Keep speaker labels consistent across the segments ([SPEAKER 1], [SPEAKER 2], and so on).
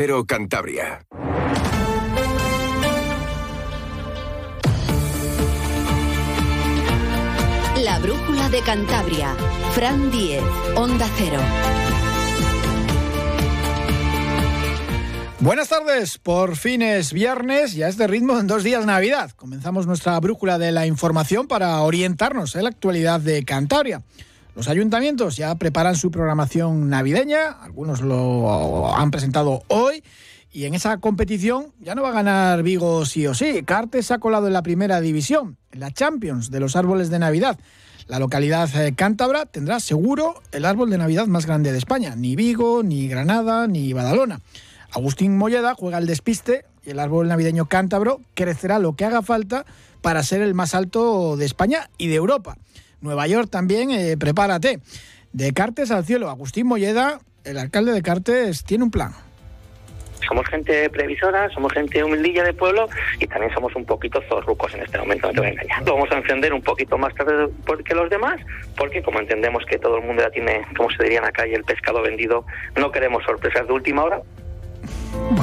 [SPEAKER 1] Pero Cantabria.
[SPEAKER 2] La brújula de Cantabria. Fran Diez, Onda Cero.
[SPEAKER 3] Buenas tardes, por fin es viernes y a este ritmo en dos días Navidad. Comenzamos nuestra brújula de la información para orientarnos en la actualidad de Cantabria. Los ayuntamientos ya preparan su programación navideña, algunos lo han presentado hoy y en esa competición ya no va a ganar Vigo sí o sí. Cartes se ha colado en la primera división, en la Champions de los árboles de Navidad. La localidad eh, cántabra tendrá seguro el árbol de Navidad más grande de España. Ni Vigo, ni Granada, ni Badalona. Agustín Molleda juega el despiste y el árbol navideño cántabro crecerá lo que haga falta para ser el más alto de España y de Europa. Nueva York también, eh, prepárate. De Cartes al cielo, Agustín Molleda, el alcalde de Cartes, tiene un plan.
[SPEAKER 4] Somos gente previsora, somos gente humildilla de pueblo y también somos un poquito zorrucos en este momento, no te voy a engañar. Lo vamos a encender un poquito más tarde que los demás, porque como entendemos que todo el mundo ya tiene, como se diría en la calle, el pescado vendido, no queremos sorpresas de última hora,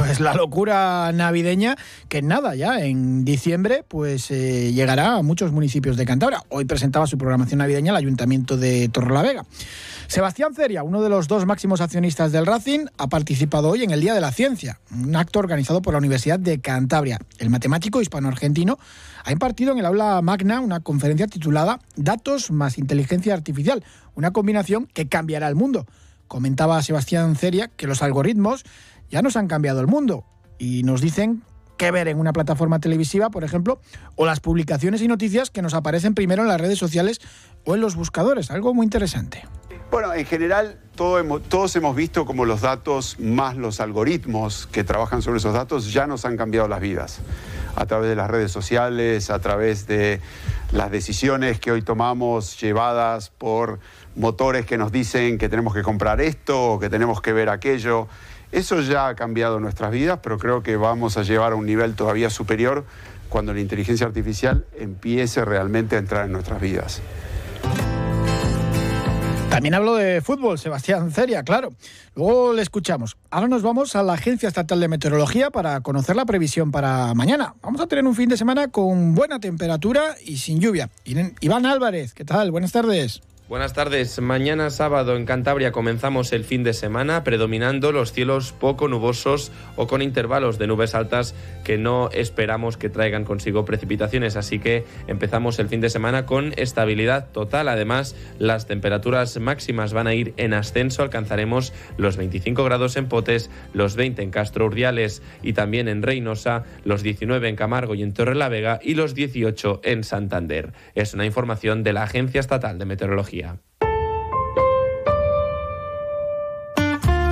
[SPEAKER 3] pues la locura navideña, que nada, ya en diciembre, pues eh, llegará a muchos municipios de Cantabria. Hoy presentaba su programación navideña el Ayuntamiento de Torrelavega. Sebastián Ceria, uno de los dos máximos accionistas del Racing, ha participado hoy en el Día de la Ciencia, un acto organizado por la Universidad de Cantabria. El matemático hispano-argentino ha impartido en el aula magna una conferencia titulada Datos más inteligencia artificial, una combinación que cambiará el mundo. Comentaba Sebastián Ceria que los algoritmos ya nos han cambiado el mundo y nos dicen qué ver en una plataforma televisiva, por ejemplo, o las publicaciones y noticias que nos aparecen primero en las redes sociales o en los buscadores, algo muy interesante.
[SPEAKER 5] Bueno, en general todos hemos visto como los datos más los algoritmos que trabajan sobre esos datos ya nos han cambiado las vidas. A través de las redes sociales, a través de las decisiones que hoy tomamos llevadas por motores que nos dicen que tenemos que comprar esto que tenemos que ver aquello. Eso ya ha cambiado nuestras vidas, pero creo que vamos a llevar a un nivel todavía superior cuando la inteligencia artificial empiece realmente a entrar en nuestras vidas.
[SPEAKER 3] También hablo de fútbol, Sebastián Ceria, claro. Luego le escuchamos. Ahora nos vamos a la Agencia Estatal de Meteorología para conocer la previsión para mañana. Vamos a tener un fin de semana con buena temperatura y sin lluvia. Iván Álvarez, ¿qué tal? Buenas tardes.
[SPEAKER 6] Buenas tardes. Mañana sábado en Cantabria comenzamos el fin de semana predominando los cielos poco nubosos o con intervalos de nubes altas que no esperamos que traigan consigo precipitaciones. Así que empezamos el fin de semana con estabilidad total. Además, las temperaturas máximas van a ir en ascenso. Alcanzaremos los 25 grados en Potes, los 20 en Castro Urdiales y también en Reynosa, los 19 en Camargo y en Torrelavega y los 18 en Santander. Es una información de la Agencia Estatal de Meteorología.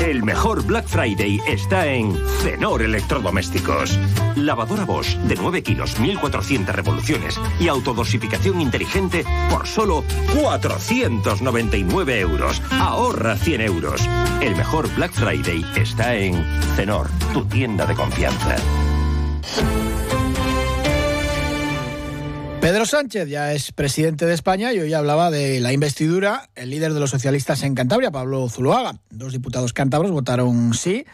[SPEAKER 7] El mejor Black Friday está en Cenor Electrodomésticos. Lavadora Bosch de 9 kilos, 1400 revoluciones y autodosificación inteligente por solo 499 euros. Ahorra 100 euros. El mejor Black Friday está en Cenor, tu tienda de confianza.
[SPEAKER 3] Pedro Sánchez ya es presidente de España y hoy hablaba de la investidura. El líder de los socialistas en Cantabria, Pablo Zuloaga. Dos diputados cántabros votaron sí.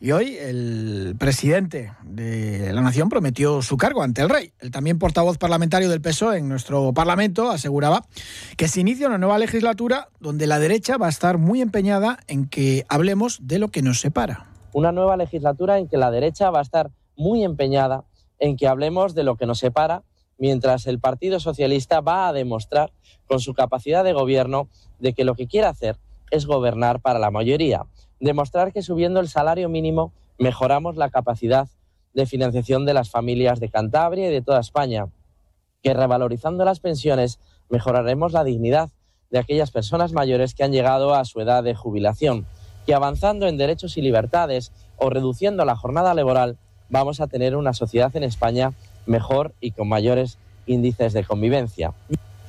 [SPEAKER 3] Y hoy el presidente de la Nación prometió su cargo ante el rey. El también portavoz parlamentario del PSOE en nuestro Parlamento aseguraba que se inicia una nueva legislatura donde la derecha va a estar muy empeñada en que hablemos de lo que nos separa.
[SPEAKER 8] Una nueva legislatura en que la derecha va a estar muy empeñada en que hablemos de lo que nos separa mientras el Partido Socialista va a demostrar con su capacidad de gobierno de que lo que quiere hacer es gobernar para la mayoría, demostrar que subiendo el salario mínimo mejoramos la capacidad de financiación de las familias de Cantabria y de toda España, que revalorizando las pensiones mejoraremos la dignidad de aquellas personas mayores que han llegado a su edad de jubilación, que avanzando en derechos y libertades o reduciendo la jornada laboral vamos a tener una sociedad en España mejor y con mayores índices de convivencia.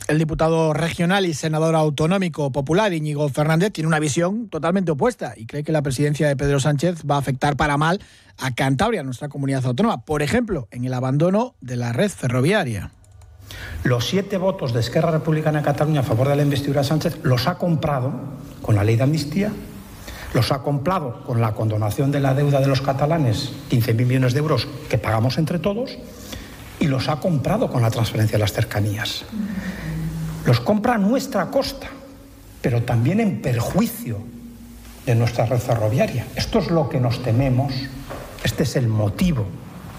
[SPEAKER 3] El diputado regional y senador autonómico popular Íñigo Fernández tiene una visión totalmente opuesta y cree que la presidencia de Pedro Sánchez va a afectar para mal a Cantabria, nuestra comunidad autónoma, por ejemplo, en el abandono de la red ferroviaria.
[SPEAKER 9] Los siete votos de Esquerra Republicana de Cataluña a favor de la investidura de Sánchez los ha comprado con la ley de amnistía, Los ha comprado con la condonación de la deuda de los catalanes, 15.000 millones de euros que pagamos entre todos, y los ha comprado con la transferencia de las cercanías. Los compra a nuestra costa, pero también en perjuicio de nuestra red ferroviaria. Esto es lo que nos tememos, este es el motivo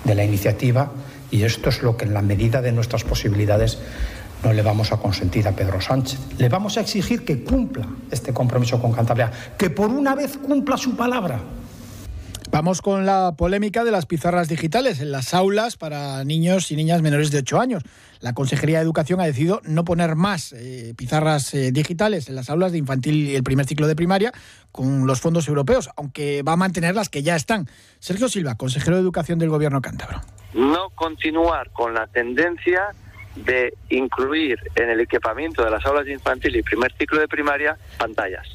[SPEAKER 9] de la iniciativa y esto es lo que en la medida de nuestras posibilidades no le vamos a consentir a Pedro Sánchez. Le vamos a exigir que cumpla este compromiso con Cantabria, que por una vez cumpla su palabra.
[SPEAKER 3] Vamos con la polémica de las pizarras digitales en las aulas para niños y niñas menores de 8 años. La Consejería de Educación ha decidido no poner más eh, pizarras eh, digitales en las aulas de infantil y el primer ciclo de primaria con los fondos europeos, aunque va a mantener las que ya están. Sergio Silva, consejero de Educación del Gobierno cántabro.
[SPEAKER 1] No continuar con la tendencia de incluir en el equipamiento de las aulas de infantil y primer ciclo de primaria pantallas.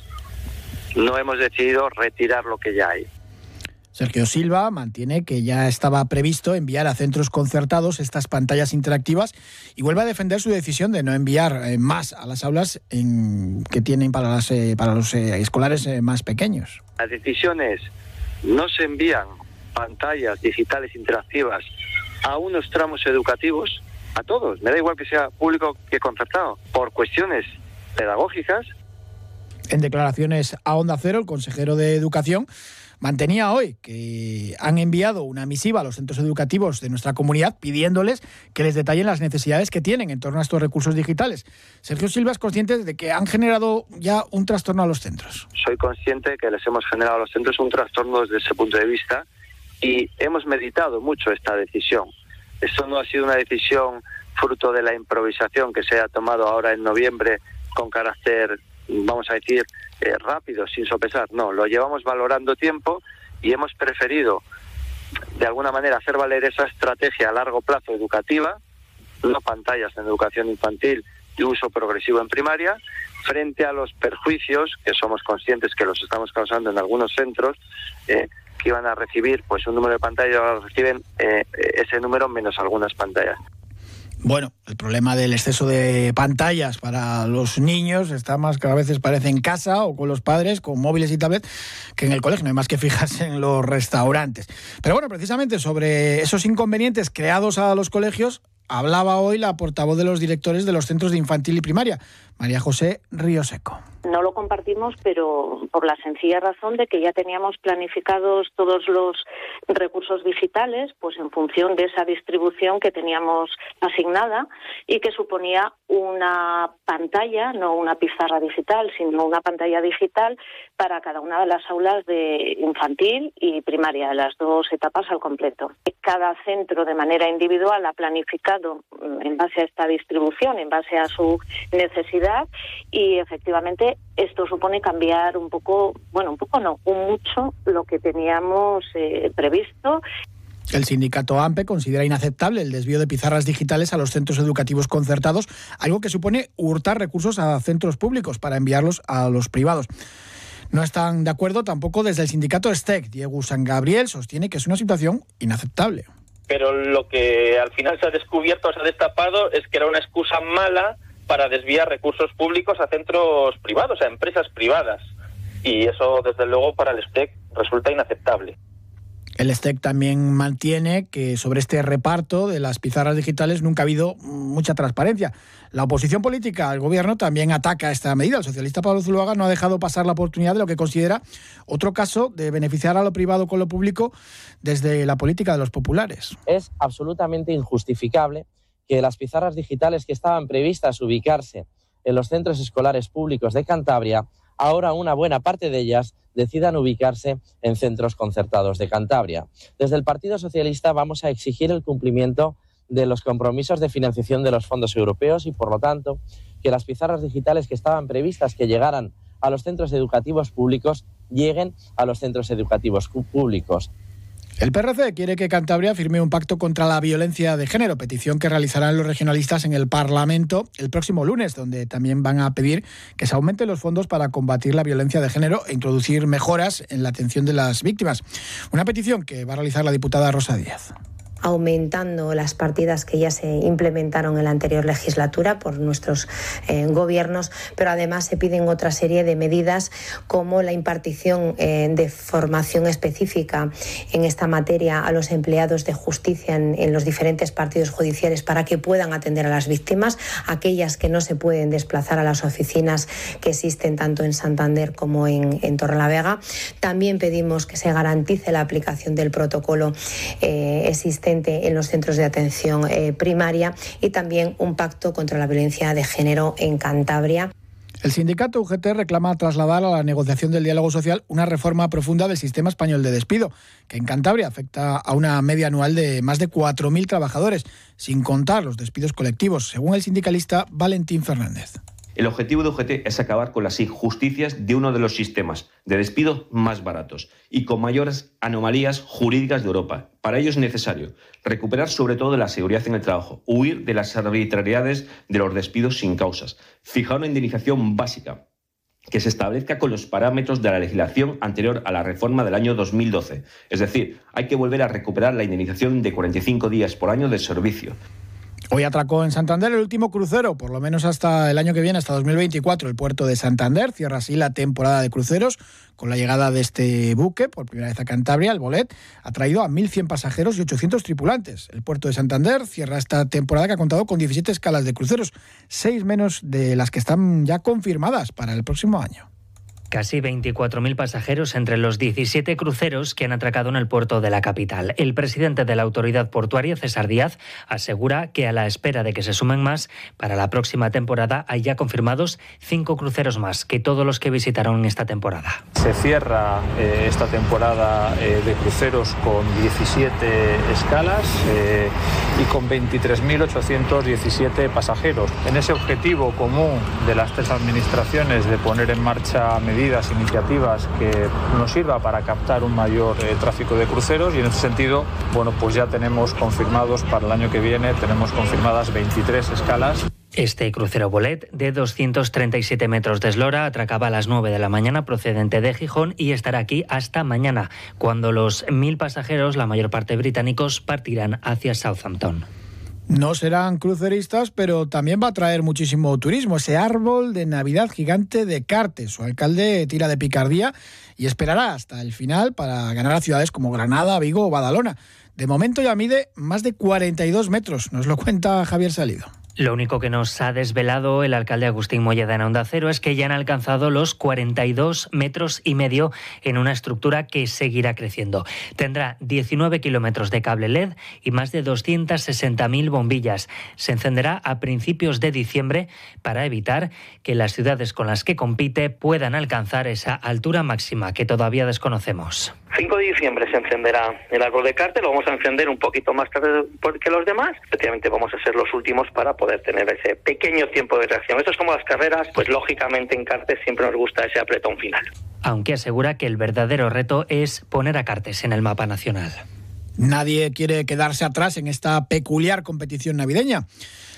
[SPEAKER 1] No hemos decidido retirar lo que ya hay.
[SPEAKER 3] Sergio Silva mantiene que ya estaba previsto enviar a centros concertados estas pantallas interactivas y vuelve a defender su decisión de no enviar eh, más a las aulas que tienen para, las, eh, para los eh, escolares más pequeños.
[SPEAKER 1] Las decisiones no se envían pantallas digitales interactivas a unos tramos educativos, a todos, me da igual que sea público que concertado, por cuestiones pedagógicas.
[SPEAKER 3] En declaraciones a Onda Cero, el consejero de Educación mantenía hoy que han enviado una misiva a los centros educativos de nuestra comunidad pidiéndoles que les detallen las necesidades que tienen en torno a estos recursos digitales. Sergio Silva es consciente de que han generado ya un trastorno a los centros.
[SPEAKER 1] Soy consciente que les hemos generado a los centros un trastorno desde ese punto de vista y hemos meditado mucho esta decisión. Esto no ha sido una decisión fruto de la improvisación que se ha tomado ahora en noviembre con carácter, vamos a decir, eh, rápido, sin sopesar. No, lo llevamos valorando tiempo y hemos preferido, de alguna manera, hacer valer esa estrategia a largo plazo educativa, no pantallas en educación infantil y uso progresivo en primaria, frente a los perjuicios que somos conscientes que los estamos causando en algunos centros, eh, que iban a recibir pues un número de pantallas, ahora reciben eh, ese número menos algunas pantallas.
[SPEAKER 3] Bueno, el problema del exceso de pantallas para los niños está más que a veces parece en casa o con los padres, con móviles y tablets, que en el colegio. No hay más que fijarse en los restaurantes. Pero bueno, precisamente sobre esos inconvenientes creados a los colegios, hablaba hoy la portavoz de los directores de los centros de infantil y primaria, María José Río Seco.
[SPEAKER 10] No lo compartimos, pero por la sencilla razón de que ya teníamos planificados todos los recursos digitales, pues en función de esa distribución que teníamos asignada y que suponía una pantalla, no una pizarra digital, sino una pantalla digital para cada una de las aulas de infantil y primaria, las dos etapas al completo. Cada centro de manera individual ha planificado mm, en base a esta distribución, en base a su necesidad y efectivamente esto supone cambiar un poco, bueno, un poco no, un mucho lo que teníamos eh, previsto.
[SPEAKER 3] El sindicato AMPE considera inaceptable el desvío de pizarras digitales a los centros educativos concertados, algo que supone hurtar recursos a centros públicos para enviarlos a los privados. No están de acuerdo tampoco desde el sindicato STEC. Diego San Gabriel sostiene que es una situación inaceptable.
[SPEAKER 11] Pero lo que al final se ha descubierto, se ha destapado, es que era una excusa mala para desviar recursos públicos a centros privados, a empresas privadas. Y eso, desde luego, para el STEC resulta inaceptable.
[SPEAKER 3] El STEC también mantiene que sobre este reparto de las pizarras digitales nunca ha habido mucha transparencia. La oposición política al gobierno también ataca esta medida. El socialista Pablo Zuluaga no ha dejado pasar la oportunidad de lo que considera otro caso de beneficiar a lo privado con lo público desde la política de los populares.
[SPEAKER 8] Es absolutamente injustificable que las pizarras digitales que estaban previstas ubicarse en los centros escolares públicos de Cantabria, ahora una buena parte de ellas decidan ubicarse en centros concertados de Cantabria. Desde el Partido Socialista vamos a exigir el cumplimiento de los compromisos de financiación de los fondos europeos y, por lo tanto, que las pizarras digitales que estaban previstas que llegaran a los centros educativos públicos lleguen a los centros educativos públicos.
[SPEAKER 3] El PRC quiere que Cantabria firme un pacto contra la violencia de género, petición que realizarán los regionalistas en el Parlamento el próximo lunes, donde también van a pedir que se aumenten los fondos para combatir la violencia de género e introducir mejoras en la atención de las víctimas. Una petición que va a realizar la diputada Rosa Díaz.
[SPEAKER 12] Aumentando las partidas que ya se implementaron en la anterior legislatura por nuestros eh, gobiernos, pero además se piden otra serie de medidas como la impartición eh, de formación específica en esta materia a los empleados de justicia en, los diferentes partidos judiciales para que puedan atender a las víctimas, aquellas que no se pueden desplazar a las oficinas que existen tanto en Santander como en, en Torrelavega. También pedimos que se garantice la aplicación del protocolo eh, existente en los centros de atención eh, primaria y también un pacto contra la violencia de género en Cantabria.
[SPEAKER 3] El sindicato UGT reclama trasladar a la negociación del diálogo social una reforma profunda del sistema español de despido, que en Cantabria afecta a una media anual de más de 4.000 trabajadores, sin contar los despidos colectivos, según el sindicalista Valentín Fernández.
[SPEAKER 13] El objetivo de UGT es acabar con las injusticias de uno de los sistemas de despido más baratos y con mayores anomalías jurídicas de Europa. Para ello es necesario recuperar sobre todo la seguridad en el trabajo, huir de las arbitrariedades de los despidos sin causas, fijar una indemnización básica que se establezca con los parámetros de la legislación anterior a la reforma del año 2012. Es decir, hay que volver a recuperar la indemnización de 45 días por año de servicio.
[SPEAKER 3] Hoy atracó en Santander el último crucero, por lo menos hasta el año que viene, hasta 2024. El puerto de Santander cierra así la temporada de cruceros con la llegada de este buque, por primera vez a Cantabria, el Bolet, ha traído a 1.100 pasajeros y 800 tripulantes. El puerto de Santander cierra esta temporada que ha contado con 17 escalas de cruceros, seis menos de las que están ya confirmadas para el próximo año.
[SPEAKER 14] Casi 24.000 pasajeros entre los 17 cruceros que han atracado en el puerto de la capital. El presidente de la autoridad portuaria, César Díaz, asegura que a la espera de que se sumen más, para la próxima temporada hay ya confirmados cinco cruceros más que todos los que visitaron esta temporada.
[SPEAKER 15] Se cierra eh, esta temporada eh, de cruceros con 17 escalas eh, y con 23.817 pasajeros. En ese objetivo común de las tres administraciones de poner en marcha medidas iniciativas que nos sirva para captar un mayor eh, tráfico de cruceros y en ese sentido, bueno, pues ya tenemos confirmados para el año que viene, tenemos confirmadas 23 escalas.
[SPEAKER 14] Este crucero bolet de 237 metros de eslora atracaba a las 9 de la mañana procedente de Gijón y estará aquí hasta mañana, cuando los mil pasajeros, la mayor parte británicos, partirán hacia Southampton.
[SPEAKER 3] No serán cruceristas, pero también va a traer muchísimo turismo. Ese árbol de Navidad gigante de Cartes. Su alcalde tira de picardía y esperará hasta el final para ganar a ciudades como Granada, Vigo o Badalona. De momento ya mide más de 42 metros, nos lo cuenta Javier Salido.
[SPEAKER 14] Lo único que nos ha desvelado el alcalde Agustín Molleda en Onda Cero es que ya han alcanzado los 42 metros y medio en una estructura que seguirá creciendo. Tendrá 19 kilómetros de cable LED y más de 260.000 bombillas. Se encenderá a principios de diciembre para evitar que las ciudades con las que compite puedan alcanzar esa altura máxima que todavía desconocemos.
[SPEAKER 4] 5 de diciembre se encenderá el árbol de cártel, lo vamos a encender un poquito más tarde que los demás. Efectivamente vamos a ser los últimos para poder tener ese pequeño tiempo de reacción. Esto es como las carreras, pues lógicamente en Cartes siempre nos gusta ese apretón final.
[SPEAKER 14] Aunque asegura que el verdadero reto es poner a Cartes en el mapa nacional.
[SPEAKER 3] Nadie quiere quedarse atrás en esta peculiar competición navideña.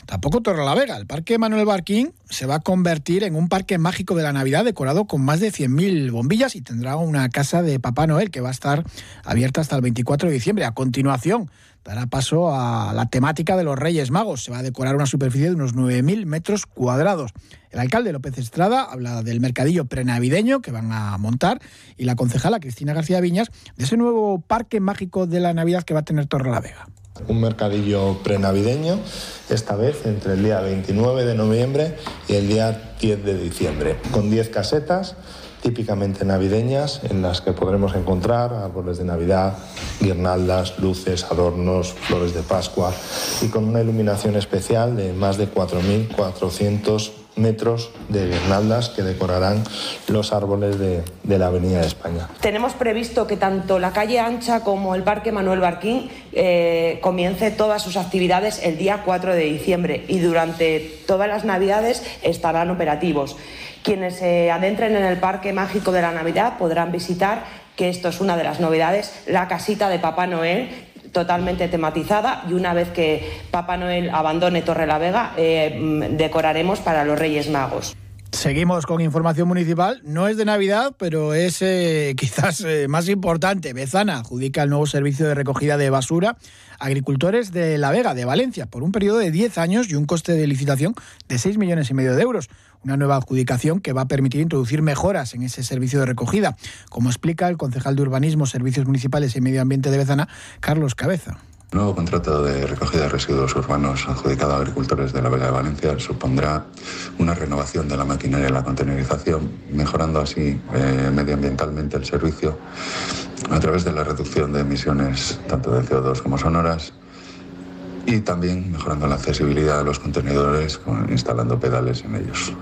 [SPEAKER 3] Tampoco Vega. El Parque Manuel Barquín se va a convertir en un parque mágico de la Navidad decorado con más de 100.000 bombillas y tendrá una casa de Papá Noel que va a estar abierta hasta el 24 de diciembre. A continuación, dará paso a la temática de los Reyes Magos. Se va a decorar una superficie de unos 9.000 metros cuadrados. El alcalde López Estrada habla del mercadillo prenavideño que van a montar y la concejala Cristina García Viñas de ese nuevo parque mágico de la Navidad que va a tener Vega
[SPEAKER 16] un mercadillo prenavideño, esta vez entre el día 29 de noviembre y el día 10 de diciembre, con 10 casetas típicamente navideñas en las que podremos encontrar árboles de Navidad, guirnaldas, luces, adornos, flores de Pascua y con una iluminación especial de más de 4.400 metros de guirnaldas que decorarán los árboles de, la Avenida de España.
[SPEAKER 17] Tenemos previsto que tanto la calle Ancha como el Parque Manuel Barquín eh, comience todas sus actividades el día 4 de diciembre y durante todas las Navidades estarán operativos. Quienes se adentren en el Parque Mágico de la Navidad podrán visitar que esto es una de las novedades, la casita de Papá Noel, totalmente tematizada y una vez que Papá Noel abandone Torre la Vega, eh, decoraremos para los Reyes Magos.
[SPEAKER 3] Seguimos con información municipal. No es de Navidad, pero es eh, quizás eh, más importante. Bezana adjudica el nuevo servicio de recogida de basura a agricultores de La Vega, de Valencia, por un periodo de 10 años y un coste de licitación de 6 millones y medio de euros. Una nueva adjudicación que va a permitir introducir mejoras en ese servicio de recogida, como explica el concejal de Urbanismo, Servicios Municipales y Medio Ambiente de Bezana, Carlos Cabeza.
[SPEAKER 18] Nuevo contrato de recogida de residuos urbanos adjudicado a agricultores de la Vega de Valencia supondrá una renovación de la maquinaria y la contenerización, mejorando así eh, medioambientalmente el servicio a través de la reducción de emisiones tanto de CO2 como sonoras y también mejorando la accesibilidad a los contenedores instalando pedales en ellos.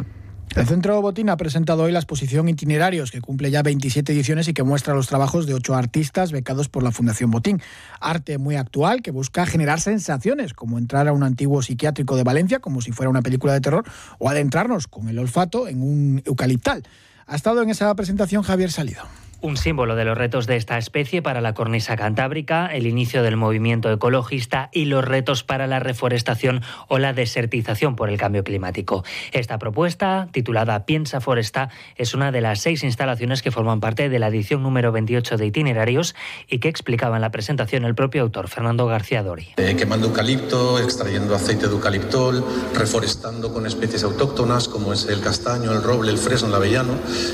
[SPEAKER 3] El Centro Botín ha presentado hoy la exposición Itinerarios, que cumple ya 27 ediciones y que muestra los trabajos de ocho artistas becados por la Fundación Botín. Arte muy actual que busca generar sensaciones, como entrar a un antiguo psiquiátrico de Valencia, como si fuera una película de terror, o adentrarnos con el olfato en un eucaliptal. Ha estado en esa presentación Javier Salido.
[SPEAKER 14] Un símbolo de los retos de esta especie para la cornisa cantábrica, el inicio del movimiento ecologista y los retos para la reforestación o la desertización por el cambio climático. Esta propuesta, titulada Piensa Foresta, es una de las seis instalaciones que forman parte de la edición número 28 de Itinerarios y que explicaba en la presentación el propio autor, Fernando García Dori.
[SPEAKER 19] Eh, quemando eucalipto, extrayendo aceite de eucaliptol, reforestando con especies autóctonas como es el castaño, el roble, el fresno, el avellano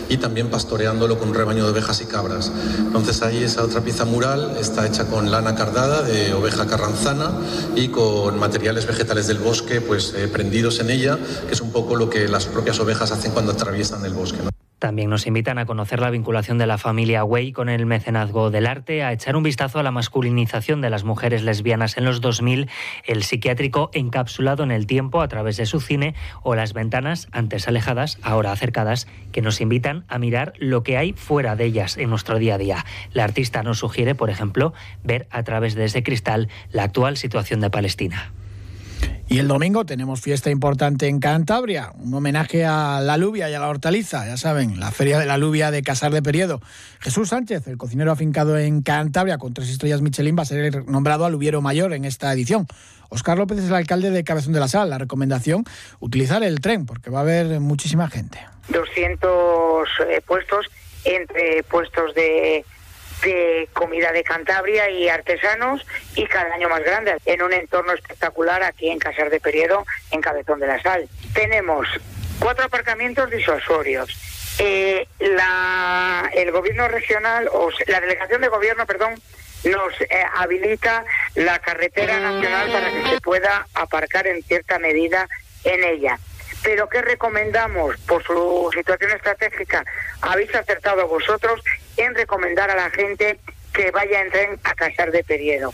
[SPEAKER 19] y también pastoreándolo con un rebaño de ovejas y cabras. Entonces ahí esa otra pieza mural está hecha con lana cardada de oveja carranzana y con materiales vegetales del bosque pues eh, prendidos en ella, que es un poco lo que las propias ovejas hacen cuando atraviesan el bosque.
[SPEAKER 14] También nos invitan a conocer la vinculación de la familia Way con el mecenazgo del arte, a echar un vistazo a la masculinización de las mujeres lesbianas en los 2000, el psiquiátrico encapsulado en el tiempo a través de su cine o las ventanas antes alejadas, ahora acercadas, que nos invitan a mirar lo que hay fuera de ellas en nuestro día a día. La artista nos sugiere, por ejemplo, ver a través de ese cristal la actual situación de Palestina.
[SPEAKER 3] Y el domingo tenemos fiesta importante en Cantabria, un homenaje a la alubia y a la hortaliza, ya saben, la Feria de la Alubia de Casar de Periedo. Jesús Sánchez, el cocinero afincado en Cantabria con tres estrellas Michelin, va a ser nombrado aluviero mayor en esta edición. Oscar López es el alcalde de Cabezón de la Sal. La recomendación, utilizar el tren, porque va a haber muchísima gente.
[SPEAKER 20] 200 eh, puestos entre puestos de de comida de Cantabria y artesanos y cada año más grande, en un entorno espectacular aquí en Casar de Periedo, en Cabezón de la Sal. Tenemos cuatro aparcamientos disuasorios. Eh, la, el gobierno regional, o la delegación de gobierno, perdón, nos eh, habilita la carretera nacional para que se pueda aparcar en cierta medida en ella. Pero ¿qué recomendamos? Por su situación estratégica, habéis acertado vosotros en recomendar a la gente que vaya en tren a Casar de Periedo.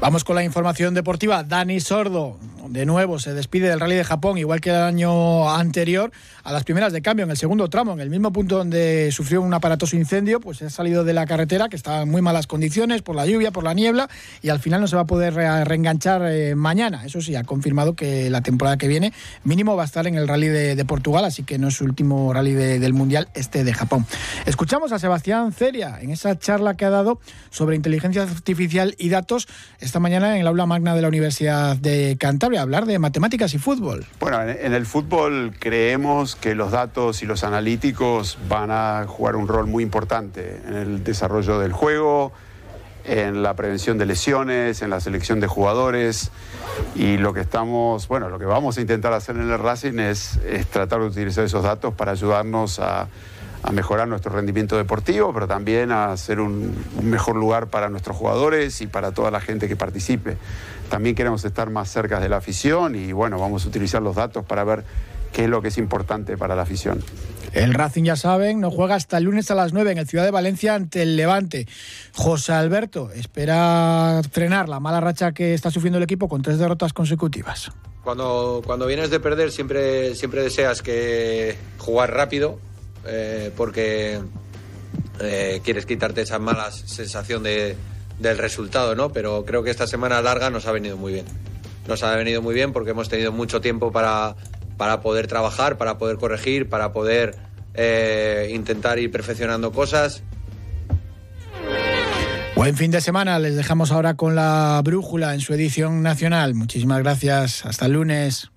[SPEAKER 3] Vamos con la información deportiva. Dani Sordo, de nuevo se despide del Rally de Japón, igual que el año anterior, a las primeras de cambio, en el segundo tramo, en el mismo punto donde sufrió un aparatoso incendio, pues ha salido de la carretera, que estaba en muy malas condiciones por la lluvia, por la niebla, y al final no se va a poder reenganchar eh, mañana. Eso sí, ha confirmado que la temporada que viene mínimo va a estar en el Rally de, Portugal, así que no es su último Rally del Mundial, este de Japón. Escuchamos a Sebastián Ceria en esa charla que ha dado sobre inteligencia artificial y datos esta mañana en el aula magna de la Universidad de Cantabria hablar de matemáticas y fútbol.
[SPEAKER 5] Bueno, en el fútbol creemos que los datos y los analíticos van a jugar un rol muy importante en el desarrollo del juego, en la prevención de lesiones, en la selección de jugadores y lo que estamos, bueno, lo que vamos a intentar hacer en el Racing es, tratar de utilizar esos datos para ayudarnos a a mejorar nuestro rendimiento deportivo, pero también a ser un, mejor lugar para nuestros jugadores y para toda la gente que participe. También queremos estar más cerca de la afición y bueno, vamos a utilizar los datos para ver qué es lo que es importante para la afición.
[SPEAKER 3] El Racing, ya saben, no juega hasta el lunes a las 9 en el Ciudad de Valencia ante el Levante. José Alberto espera frenar la mala racha que está sufriendo el equipo con tres derrotas consecutivas.
[SPEAKER 21] Cuando, cuando vienes de perder siempre, siempre deseas que jugar rápido, eh, porque eh, quieres quitarte esa mala sensación de, del resultado, ¿no? Pero creo que esta semana larga nos ha venido muy bien. Nos ha venido muy bien porque hemos tenido mucho tiempo para, para poder trabajar, para poder corregir, para poder eh, intentar ir perfeccionando cosas.
[SPEAKER 3] Buen fin de semana, les dejamos ahora con la brújula en su edición nacional. Muchísimas gracias, hasta el lunes.